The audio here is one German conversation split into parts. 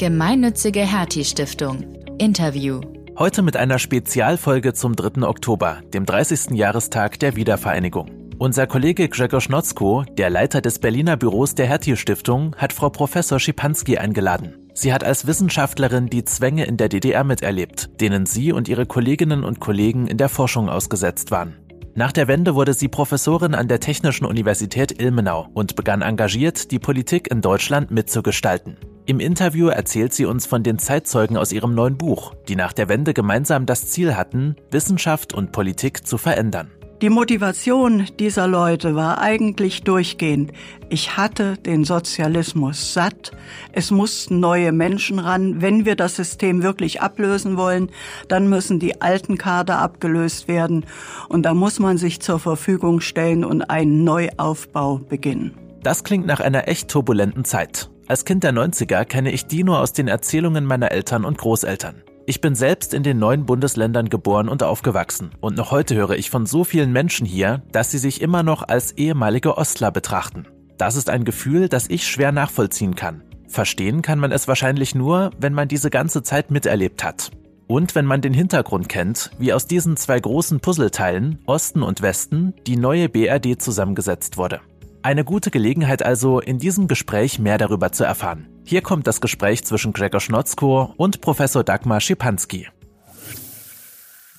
Gemeinnützige Hertie Stiftung. Interview. Heute mit einer Spezialfolge zum 3. Oktober, dem 30. Jahrestag der Wiedervereinigung. Unser Kollege Grzegorz Schnotzko, der Leiter des Berliner Büros der Hertie Stiftung, hat Frau Professor Schipanski eingeladen. Sie hat als Wissenschaftlerin die Zwänge in der DDR miterlebt, denen sie und ihre Kolleginnen und Kollegen in der Forschung ausgesetzt waren. Nach der Wende wurde sie Professorin an der Technischen Universität Ilmenau und begann engagiert, die Politik in Deutschland mitzugestalten. Im Interview erzählt sie uns von den Zeitzeugen aus ihrem neuen Buch, die nach der Wende gemeinsam das Ziel hatten, Wissenschaft und Politik zu verändern. Die Motivation dieser Leute war eigentlich durchgehend. Ich hatte den Sozialismus satt. Es mussten neue Menschen ran. Wenn wir das System wirklich ablösen wollen, dann müssen die alten Kader abgelöst werden. Und da muss man sich zur Verfügung stellen und einen Neuaufbau beginnen. Das klingt nach einer echt turbulenten Zeit. Als Kind der 90er kenne ich die nur aus den Erzählungen meiner Eltern und Großeltern. Ich bin selbst in den neuen Bundesländern geboren und aufgewachsen und noch heute höre ich von so vielen Menschen hier, dass sie sich immer noch als ehemalige Ostler betrachten. Das ist ein Gefühl, das ich schwer nachvollziehen kann. Verstehen kann man es wahrscheinlich nur, wenn man diese ganze Zeit miterlebt hat. Und wenn man den Hintergrund kennt, wie aus diesen zwei großen Puzzleteilen, Osten und Westen, die neue BRD zusammengesetzt wurde. Eine gute Gelegenheit also, in diesem Gespräch mehr darüber zu erfahren. Hier kommt das Gespräch zwischen Gregor Schnotzko und Professor Dagmar Schipanski.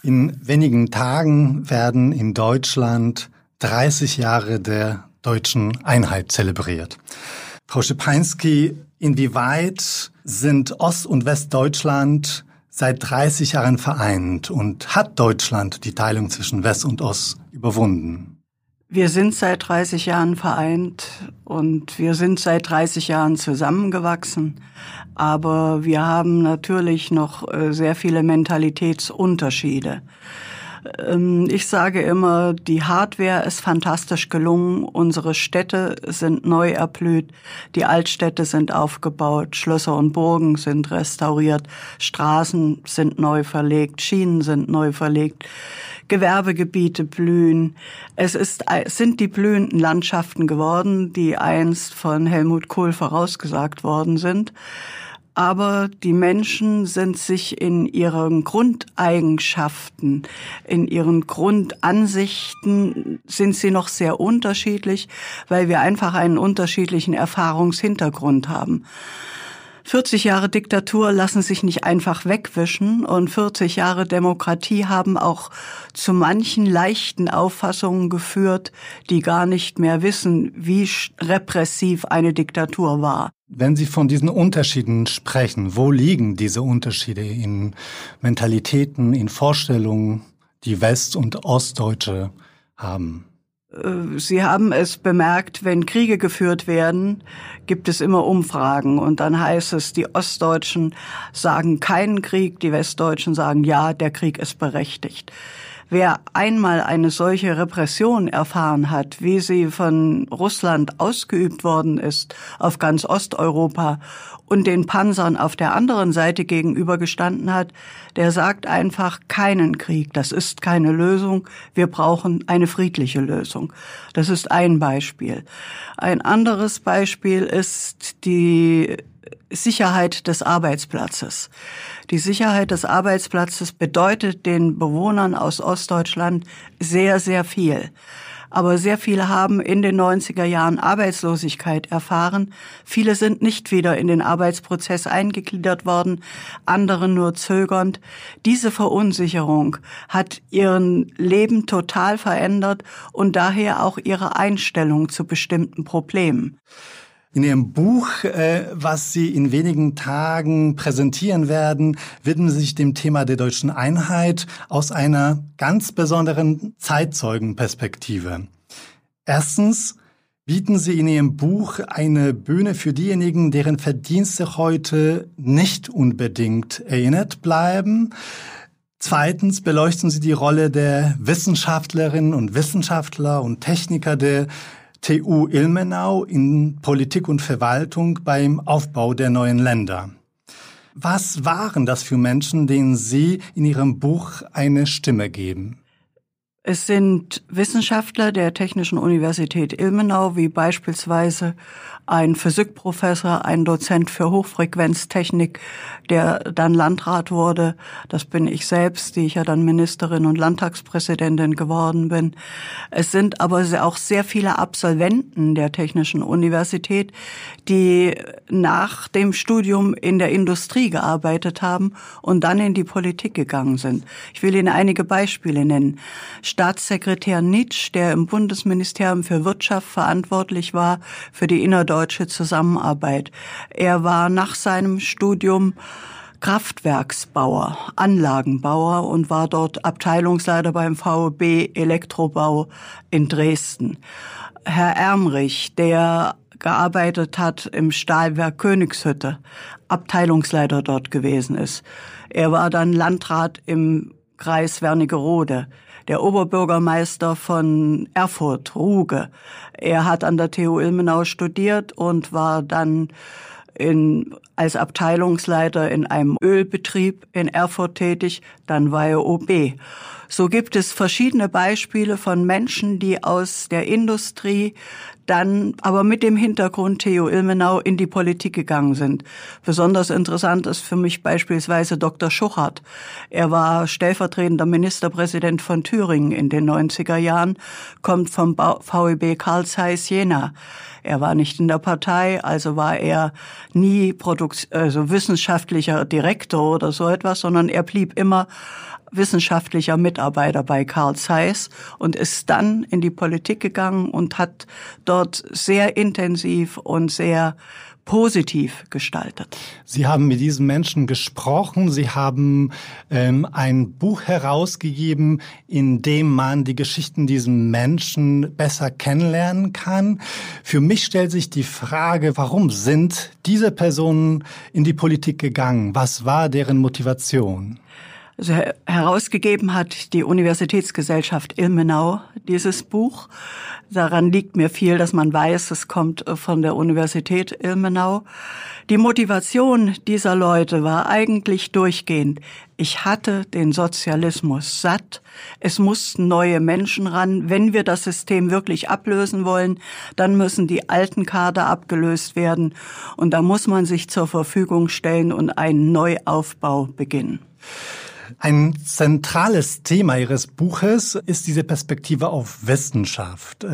In wenigen Tagen werden in Deutschland 30 Jahre der deutschen Einheit zelebriert. Frau Schipanski, inwieweit sind Ost- und Westdeutschland seit 30 Jahren vereint und hat Deutschland die Teilung zwischen West und Ost überwunden? Wir sind seit 30 Jahren vereint und wir sind seit 30 Jahren zusammengewachsen. Aber wir haben natürlich noch äh, sehr viele Mentalitätsunterschiede. Ähm, ich sage immer, die Hardware ist fantastisch gelungen. Unsere Städte sind neu erblüht. Die Altstädte sind aufgebaut. Schlösser und Burgen sind restauriert. Straßen sind neu verlegt. Schienen sind neu verlegt. Gewerbegebiete blühen. Es ist, es sind die blühenden Landschaften geworden, die einst von Helmut Kohl vorausgesagt worden sind. Aber die Menschen sind sich in ihren Grundeigenschaften, in ihren Grundansichten sind sie noch sehr unterschiedlich, weil wir einfach einen unterschiedlichen Erfahrungshintergrund haben. 40 Jahre Diktatur lassen sich nicht einfach wegwischen und 40 Jahre Demokratie haben auch zu manchen leichten Auffassungen geführt, die gar nicht mehr wissen, wie repressiv eine Diktatur war. Wenn Sie von diesen Unterschieden sprechen, wo liegen diese Unterschiede in Mentalitäten, in Vorstellungen, die West- und Ostdeutsche haben? Äh, Sie haben es bemerkt, wenn Kriege geführt werden, gibt es immer Umfragen und dann heißt es, die Ostdeutschen sagen keinen Krieg, die Westdeutschen sagen ja, der Krieg ist berechtigt. Wer einmal eine solche Repression erfahren hat, wie sie von Russland ausgeübt worden ist auf ganz Osteuropa und den Panzern auf der anderen Seite gegenübergestanden hat, der sagt einfach keinen Krieg. Das ist keine Lösung. Wir brauchen eine friedliche Lösung. Das ist ein Beispiel. Ein anderes Beispiel ist die Sicherheit des Arbeitsplatzes. Die Sicherheit des Arbeitsplatzes bedeutet den Bewohnern aus Ostdeutschland sehr, sehr viel. Aber sehr viele haben in den 90er Jahren Arbeitslosigkeit erfahren. Viele sind nicht wieder in den Arbeitsprozess eingegliedert worden, andere nur zögernd. Diese Verunsicherung hat ihren Leben total verändert und daher auch ihre Einstellung zu bestimmten Problemen. In Ihrem Buch, äh, was Sie in wenigen Tagen präsentieren werden, widmen Sie sich dem Thema der deutschen Einheit aus einer ganz besonderen Zeitzeugenperspektive. Erstens bieten Sie in Ihrem Buch eine Bühne für diejenigen, deren Verdienste heute nicht unbedingt erinnert bleiben. Zweitens beleuchten Sie die Rolle der Wissenschaftlerinnen und Wissenschaftler und Techniker der TU Ilmenau in Politik und Verwaltung beim Aufbau der neuen Länder. Was waren das für Menschen, denen Sie in Ihrem Buch eine Stimme geben? Es sind Wissenschaftler der Technischen Universität Ilmenau, wie beispielsweise ein Physikprofessor, ein Dozent für Hochfrequenztechnik, der dann Landrat wurde. Das bin ich selbst, die ich ja dann Ministerin und Landtagspräsidentin geworden bin. Es sind aber auch sehr viele Absolventen der Technischen Universität, die nach dem Studium in der Industrie gearbeitet haben und dann in die Politik gegangen sind. Ich will Ihnen einige Beispiele nennen. Staatssekretär Nitsch, der im Bundesministerium für Wirtschaft verantwortlich war für die innerdeutsche Zusammenarbeit. Er war nach seinem Studium Kraftwerksbauer, Anlagenbauer und war dort Abteilungsleiter beim VEB Elektrobau in Dresden. Herr Ermrich, der gearbeitet hat im Stahlwerk Königshütte, Abteilungsleiter dort gewesen ist. Er war dann Landrat im Kreis Wernigerode der Oberbürgermeister von Erfurt, Ruge. Er hat an der TU Ilmenau studiert und war dann in, als Abteilungsleiter in einem Ölbetrieb in Erfurt tätig, dann war er OB. So gibt es verschiedene Beispiele von Menschen, die aus der Industrie dann aber mit dem Hintergrund Theo Ilmenau in die Politik gegangen sind. Besonders interessant ist für mich beispielsweise Dr. Schuchert. Er war stellvertretender Ministerpräsident von Thüringen in den 90er Jahren, kommt vom VEB Karl Zeiss Jena. Er war nicht in der Partei, also war er nie Produkt, also wissenschaftlicher Direktor oder so etwas, sondern er blieb immer wissenschaftlicher Mitarbeiter bei Carl Zeiss und ist dann in die Politik gegangen und hat dort sehr intensiv und sehr positiv gestaltet. Sie haben mit diesen Menschen gesprochen. Sie haben ähm, ein Buch herausgegeben, in dem man die Geschichten diesen Menschen besser kennenlernen kann. Für mich stellt sich die Frage, warum sind diese Personen in die Politik gegangen? Was war deren Motivation? Also herausgegeben hat die Universitätsgesellschaft Ilmenau dieses Buch. Daran liegt mir viel, dass man weiß, es kommt von der Universität Ilmenau. Die Motivation dieser Leute war eigentlich durchgehend. Ich hatte den Sozialismus satt. Es mussten neue Menschen ran. Wenn wir das System wirklich ablösen wollen, dann müssen die alten Kader abgelöst werden. Und da muss man sich zur Verfügung stellen und einen Neuaufbau beginnen. Ein zentrales Thema Ihres Buches ist diese Perspektive auf Wissenschaft.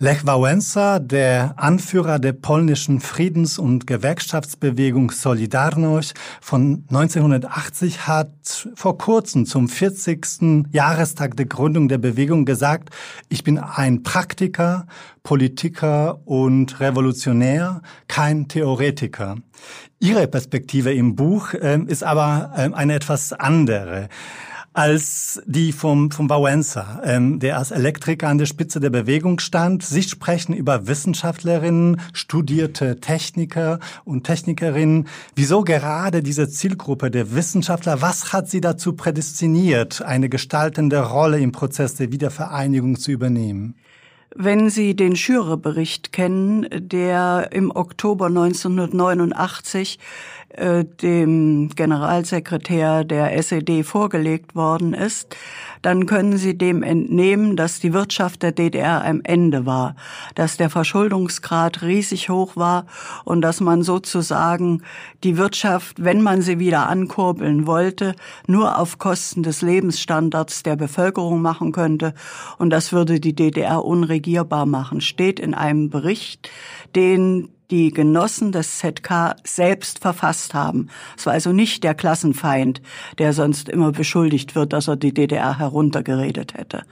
Lech Wałęsa, der Anführer der polnischen Friedens- und Gewerkschaftsbewegung Solidarność von 1980, hat vor kurzem zum 40. Jahrestag der Gründung der Bewegung gesagt, ich bin ein Praktiker, Politiker und Revolutionär, kein Theoretiker. Ihre Perspektive im Buch äh, ist aber äh, eine etwas andere als die vom, vom Wałęsa, ähm, der als Elektriker an der Spitze der Bewegung stand. Sie sprechen über Wissenschaftlerinnen, studierte Techniker und Technikerinnen. Wieso gerade diese Zielgruppe der Wissenschaftler? Was hat sie dazu prädestiniert, eine gestaltende Rolle im Prozess der Wiedervereinigung zu übernehmen? Wenn Sie den Schürer-Bericht kennen, der im Oktober 1989 äh, dem Generalsekretär der SED vorgelegt worden ist, dann können Sie dem entnehmen, dass die Wirtschaft der DDR am Ende war, dass der Verschuldungsgrad riesig hoch war und dass man sozusagen die Wirtschaft, wenn man sie wieder ankurbeln wollte, nur auf Kosten des Lebensstandards der Bevölkerung machen könnte. Und das würde die DDR unregierbar machen, steht in einem Bericht, den die Genossen des ZK selbst verfasst haben. Es war also nicht der Klassenfeind, der sonst immer beschuldigt wird, dass er die DDR heruntergeredet hätte.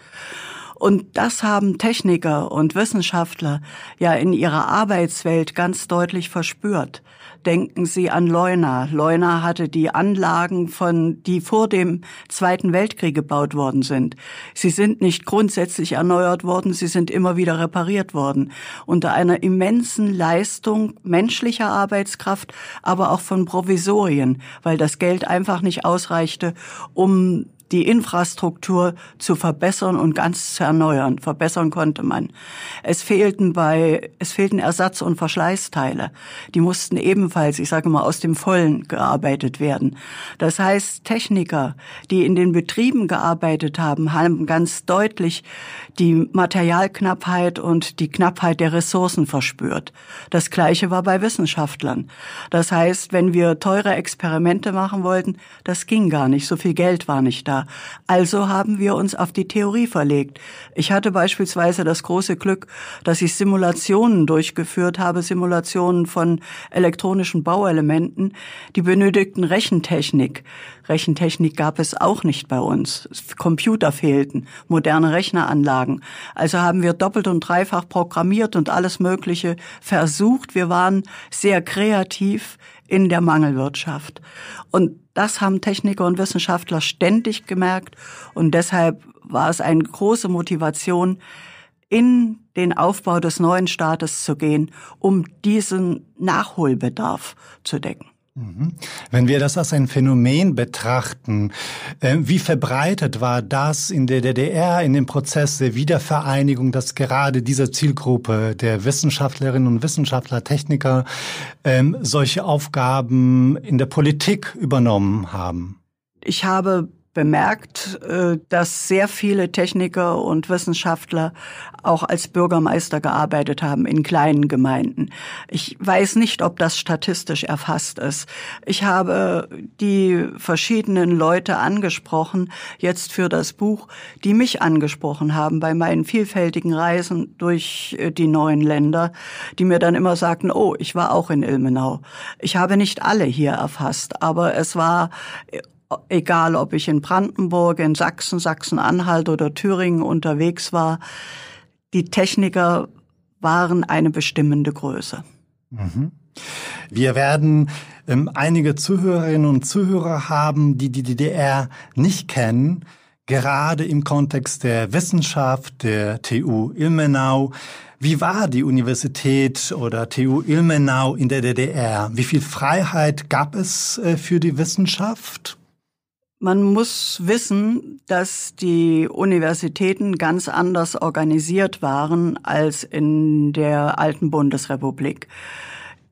Und das haben Techniker und Wissenschaftler ja in ihrer Arbeitswelt ganz deutlich verspürt. Denken Sie an Leuna. Leuna hatte die Anlagen von, die vor dem Zweiten Weltkrieg gebaut worden sind. Sie sind nicht grundsätzlich erneuert worden, sie sind immer wieder repariert worden. Unter einer immensen Leistung menschlicher Arbeitskraft, aber auch von Provisorien, weil das Geld einfach nicht ausreichte, um die Infrastruktur zu verbessern und ganz zu erneuern. Verbessern konnte man. Es fehlten bei, es fehlten Ersatz- und Verschleißteile. Die mussten ebenfalls, ich sage mal, aus dem Vollen gearbeitet werden. Das heißt, Techniker, die in den Betrieben gearbeitet haben, haben ganz deutlich die Materialknappheit und die Knappheit der Ressourcen verspürt. Das Gleiche war bei Wissenschaftlern. Das heißt, wenn wir teure Experimente machen wollten, das ging gar nicht. So viel Geld war nicht da. Also haben wir uns auf die Theorie verlegt. Ich hatte beispielsweise das große Glück, dass ich Simulationen durchgeführt habe, Simulationen von elektronischen Bauelementen, die benötigten Rechentechnik. Rechentechnik gab es auch nicht bei uns. Computer fehlten, moderne Rechneranlagen. Also haben wir doppelt und dreifach programmiert und alles Mögliche versucht. Wir waren sehr kreativ in der Mangelwirtschaft. Und das haben Techniker und Wissenschaftler ständig gemerkt. Und deshalb war es eine große Motivation, in den Aufbau des neuen Staates zu gehen, um diesen Nachholbedarf zu decken. Mhm. Wenn wir das als ein Phänomen betrachten, äh, wie verbreitet war das in der DDR in dem Prozess der Wiedervereinigung, dass gerade diese Zielgruppe der Wissenschaftlerinnen und Wissenschaftler, Techniker ähm, solche Aufgaben in der Politik übernommen haben? Ich habe bemerkt, äh, dass sehr viele Techniker und Wissenschaftler auch als Bürgermeister gearbeitet haben in kleinen Gemeinden. Ich weiß nicht, ob das statistisch erfasst ist. Ich habe die verschiedenen Leute angesprochen, jetzt für das Buch, die mich angesprochen haben bei meinen vielfältigen Reisen durch äh, die neuen Länder, die mir dann immer sagten, oh, ich war auch in Ilmenau. Ich habe nicht alle hier erfasst, aber es war egal ob ich in Brandenburg, in Sachsen, Sachsen-Anhalt oder Thüringen unterwegs war, die Techniker waren eine bestimmende Größe. Mhm. Wir werden ähm, einige Zuhörerinnen und Zuhörer haben, die die DDR nicht kennen, gerade im Kontext der Wissenschaft der TU Ilmenau. Wie war die Universität oder TU Ilmenau in der DDR? Wie viel Freiheit gab es äh, für die Wissenschaft? Man muss wissen, dass die Universitäten ganz anders organisiert waren als in der alten Bundesrepublik.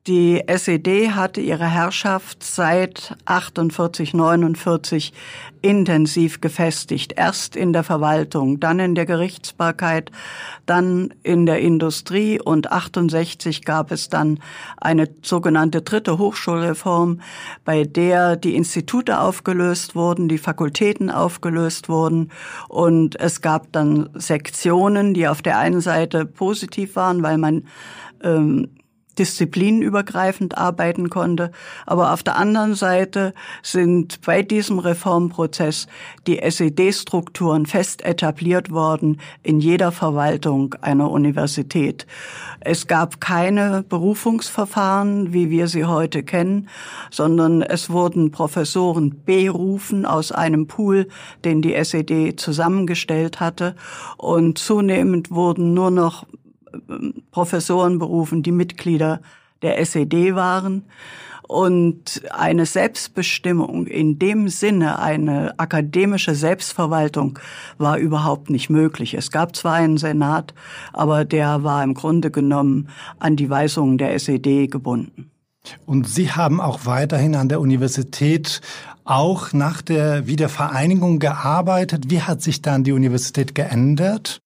Die SED hatte ihre Herrschaft seit 48, 49 intensiv gefestigt. Erst in der Verwaltung, dann in der Gerichtsbarkeit, dann in der Industrie und 68 gab es dann eine sogenannte dritte Hochschulreform, bei der die Institute aufgelöst wurden, die Fakultäten aufgelöst wurden und es gab dann Sektionen, die auf der einen Seite positiv waren, weil man ähm, disziplinübergreifend arbeiten konnte. Aber auf der anderen Seite sind bei diesem Reformprozess die SED-Strukturen fest etabliert worden in jeder Verwaltung einer Universität. Es gab keine Berufungsverfahren, wie wir sie heute kennen, sondern es wurden Professoren berufen aus einem Pool, den die SED zusammengestellt hatte. Und zunehmend wurden nur noch Professoren berufen, die Mitglieder der SED waren. Und eine Selbstbestimmung in dem Sinne, eine akademische Selbstverwaltung war überhaupt nicht möglich. Es gab zwar einen Senat, aber der war im Grunde genommen an die Weisungen der SED gebunden. Und Sie haben auch weiterhin an der Universität auch nach der Wiedervereinigung gearbeitet. Wie hat sich dann die Universität geändert?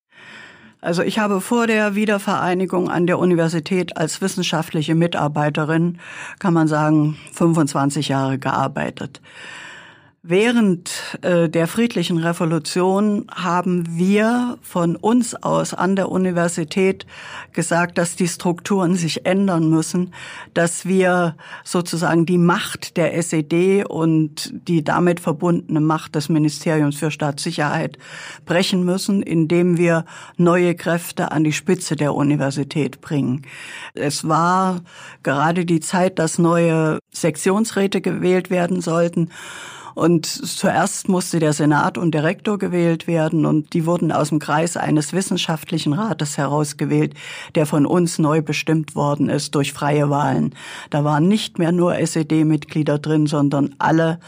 Also ich habe vor der Wiedervereinigung an der Universität als wissenschaftliche Mitarbeiterin, kann man sagen, 25 Jahre gearbeitet. Während äh, der friedlichen Revolution haben wir von uns aus an der Universität gesagt, dass die Strukturen sich ändern müssen, dass wir sozusagen die Macht der SED und die damit verbundene Macht des Ministeriums für Staatssicherheit brechen müssen, indem wir neue Kräfte an die Spitze der Universität bringen. Es war gerade die Zeit, dass neue Sektionsräte gewählt werden sollten. Und zuerst musste der Senat und der Rektor gewählt werden und die wurden aus dem Kreis eines wissenschaftlichen Rates herausgewählt, der von uns neu bestimmt worden ist durch freie Wahlen. Da waren nicht mehr nur SED-Mitglieder drin, sondern alle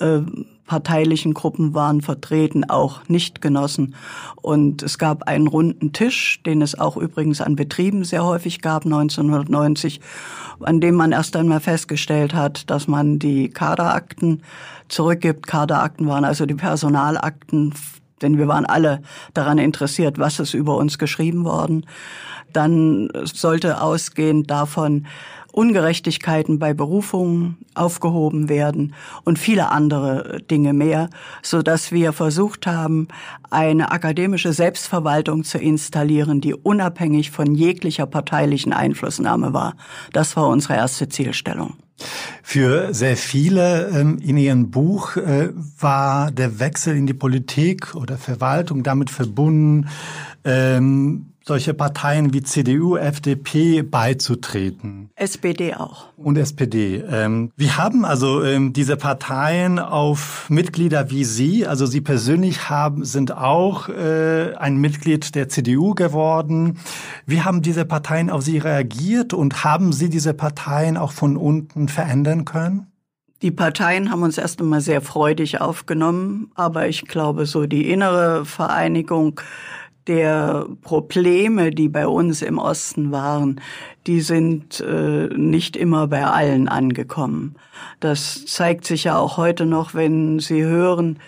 äh, parteilichen Gruppen waren vertreten, auch Nichtgenossen. Und es gab einen runden Tisch, den es auch übrigens an Betrieben sehr häufig gab, 1990, an dem man erst einmal festgestellt hat, dass man die Kaderakten zurückgibt. Kaderakten waren also die Personalakten, denn wir waren alle daran interessiert, was ist über uns geschrieben worden. Dann sollte ausgehend davon Ungerechtigkeiten bei Berufungen aufgehoben werden und viele andere Dinge mehr, so dass wir versucht haben, eine akademische Selbstverwaltung zu installieren, die unabhängig von jeglicher parteilichen Einflussnahme war. Das war unsere erste Zielstellung. Für sehr viele ähm, in Ihrem Buch äh, war der Wechsel in die Politik oder Verwaltung damit verbunden, ähm, solche Parteien wie CDU, FDP beizutreten. SPD auch. Und SPD. Ähm, wir haben also ähm, diese Parteien auf Mitglieder wie Sie, also Sie persönlich haben, sind auch äh, ein Mitglied der CDU geworden. Wie haben diese Parteien auf Sie reagiert und haben Sie diese Parteien auch von unten verändern können? Die Parteien haben uns erst einmal sehr freudig aufgenommen, aber ich glaube, so die innere Vereinigung der Probleme, die bei uns im Osten waren, die sind äh, nicht immer bei allen angekommen. Das zeigt sich ja auch heute noch, wenn Sie hören,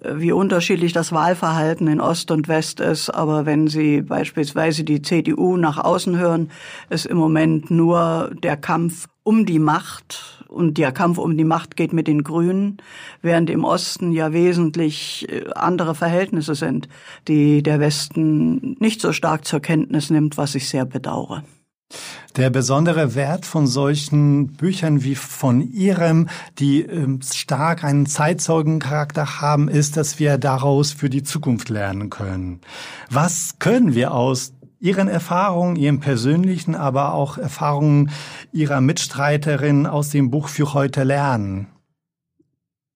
äh, wie unterschiedlich das Wahlverhalten in Ost und West ist. Aber wenn Sie beispielsweise die CDU nach außen hören, ist im Moment nur der Kampf um die Macht und der Kampf um die Macht geht mit den Grünen, während im Osten ja wesentlich äh, andere Verhältnisse sind, die der Westen nicht so stark zur Kenntnis nimmt, was ich sehr bedauere. Der besondere Wert von solchen Büchern wie von Ihrem, die ähm, stark einen Zeitzeugencharakter haben, ist, dass wir daraus für die Zukunft lernen können. Was können wir aus Ihren Erfahrungen, Ihren persönlichen, aber auch Erfahrungen Ihrer Mitstreiterin aus dem Buch für heute lernen?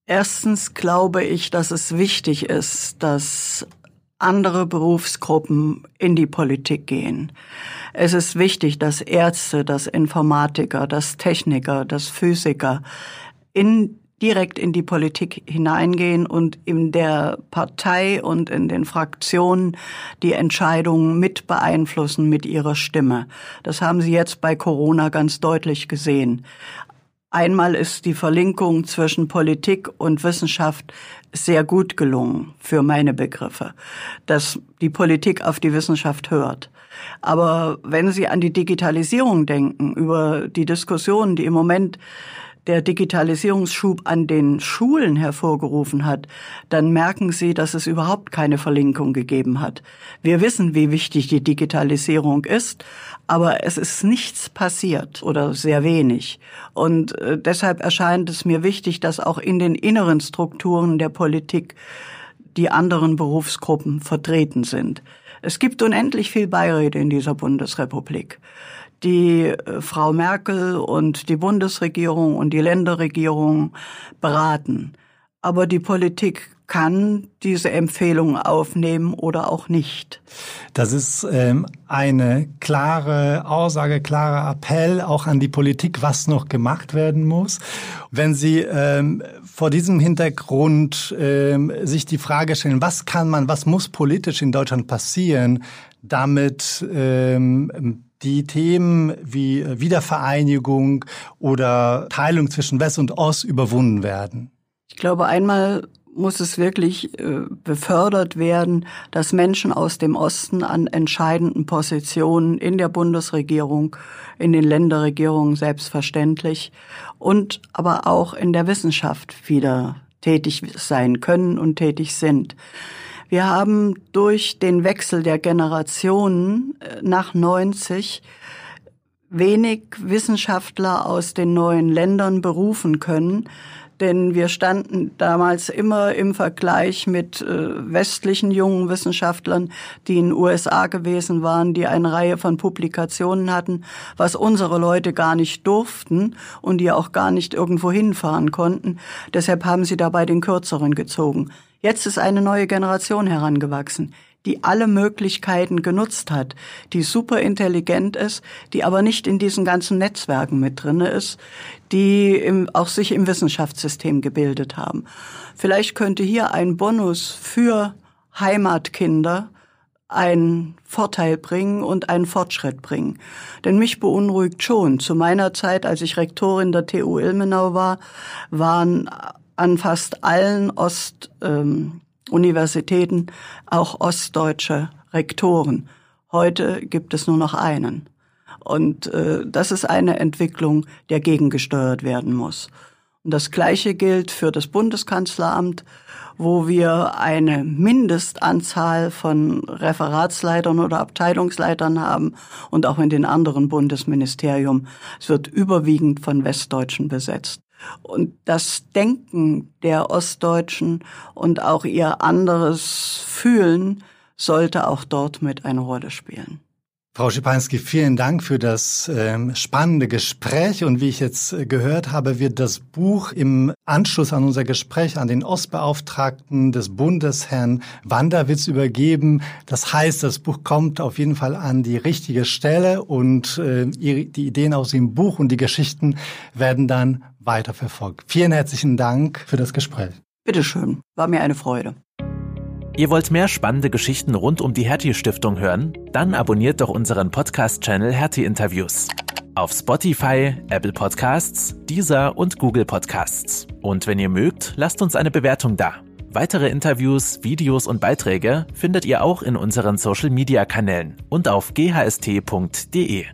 Erstens glaube ich, dass es wichtig ist, dass andere Berufsgruppen in die Politik gehen. Es ist wichtig, dass Ärzte, dass Informatiker, dass Techniker, dass Physiker in direkt in die Politik hineingehen und in der Partei und in den Fraktionen die Entscheidungen mit beeinflussen mit ihrer Stimme. Das haben Sie jetzt bei Corona ganz deutlich gesehen. Einmal ist die Verlinkung zwischen Politik und Wissenschaft sehr gut gelungen für meine Begriffe, dass die Politik auf die Wissenschaft hört. Aber wenn Sie an die Digitalisierung denken, über die Diskussionen, die im Moment der Digitalisierungsschub an den Schulen hervorgerufen hat, dann merken Sie, dass es überhaupt keine Verlinkung gegeben hat. Wir wissen, wie wichtig die Digitalisierung ist, aber es ist nichts passiert oder sehr wenig. Und äh, deshalb erscheint es mir wichtig, dass auch in den inneren Strukturen der Politik die anderen Berufsgruppen vertreten sind. Es gibt unendlich viel Beiräte in dieser Bundesrepublik die äh, Frau Merkel und die Bundesregierung und die Länderregierung beraten. Aber die Politik kann diese Empfehlungen aufnehmen oder auch nicht. Das ist ähm, eine klare Aussage, klarer Appell auch an die Politik, was noch gemacht werden muss. Wenn Sie ähm, vor diesem Hintergrund ähm, sich die Frage stellen, was kann man, was muss politisch in Deutschland passieren, damit ähm, die Themen wie äh, Wiedervereinigung oder Teilung zwischen West und Ost überwunden werden? Ich glaube, einmal muss es wirklich äh, befördert werden, dass Menschen aus dem Osten an entscheidenden Positionen in der Bundesregierung, in den Länderregierungen selbstverständlich und aber auch in der Wissenschaft wieder tätig sein können und tätig sind. Wir haben durch den Wechsel der Generationen äh, nach 90 wenig Wissenschaftler aus den neuen Ländern berufen können, denn wir standen damals immer im Vergleich mit äh, westlichen jungen Wissenschaftlern, die in den USA gewesen waren, die eine Reihe von Publikationen hatten, was unsere Leute gar nicht durften und die auch gar nicht irgendwo hinfahren konnten. Deshalb haben sie dabei den Kürzeren gezogen. Jetzt ist eine neue Generation herangewachsen. Die alle Möglichkeiten genutzt hat, die super intelligent ist, die aber nicht in diesen ganzen Netzwerken mit drinne ist, die im, auch sich im Wissenschaftssystem gebildet haben. Vielleicht könnte hier ein Bonus für Heimatkinder einen Vorteil bringen und einen Fortschritt bringen. Denn mich beunruhigt schon. Zu meiner Zeit, als ich Rektorin der TU Ilmenau war, waren an fast allen Ostuniversitäten ähm, auch ostdeutsche Rektoren. Heute gibt es nur noch einen. Und äh, das ist eine Entwicklung, der gegengesteuert werden muss. Und das Gleiche gilt für das Bundeskanzleramt wo wir eine Mindestanzahl von Referatsleitern oder Abteilungsleitern haben und auch in den anderen Bundesministerium. Es wird überwiegend von Westdeutschen besetzt. Und das Denken der Ostdeutschen und auch ihr anderes Fühlen sollte auch dort mit eine Rolle spielen. Frau Schipanski, vielen Dank für das ähm, spannende Gespräch. Und wie ich jetzt äh, gehört habe, wird das Buch im Anschluss an unser Gespräch an den Ostbeauftragten des Bundes, Herrn Wanderwitz, übergeben. Das heißt, das Buch kommt auf jeden Fall an die richtige Stelle und äh, die Ideen aus dem Buch und die Geschichten werden dann weiterverfolgt. Vielen herzlichen Dank für das Gespräch. Bitteschön, war mir eine Freude. Ihr wollt mehr spannende Geschichten rund um die Hertie Stiftung hören? Dann abonniert doch unseren Podcast-Channel Hertie Interviews. Auf Spotify, Apple Podcasts, Deezer und Google Podcasts. Und wenn ihr mögt, lasst uns eine Bewertung da. Weitere Interviews, Videos und Beiträge findet ihr auch in unseren Social-Media-Kanälen und auf ghst.de.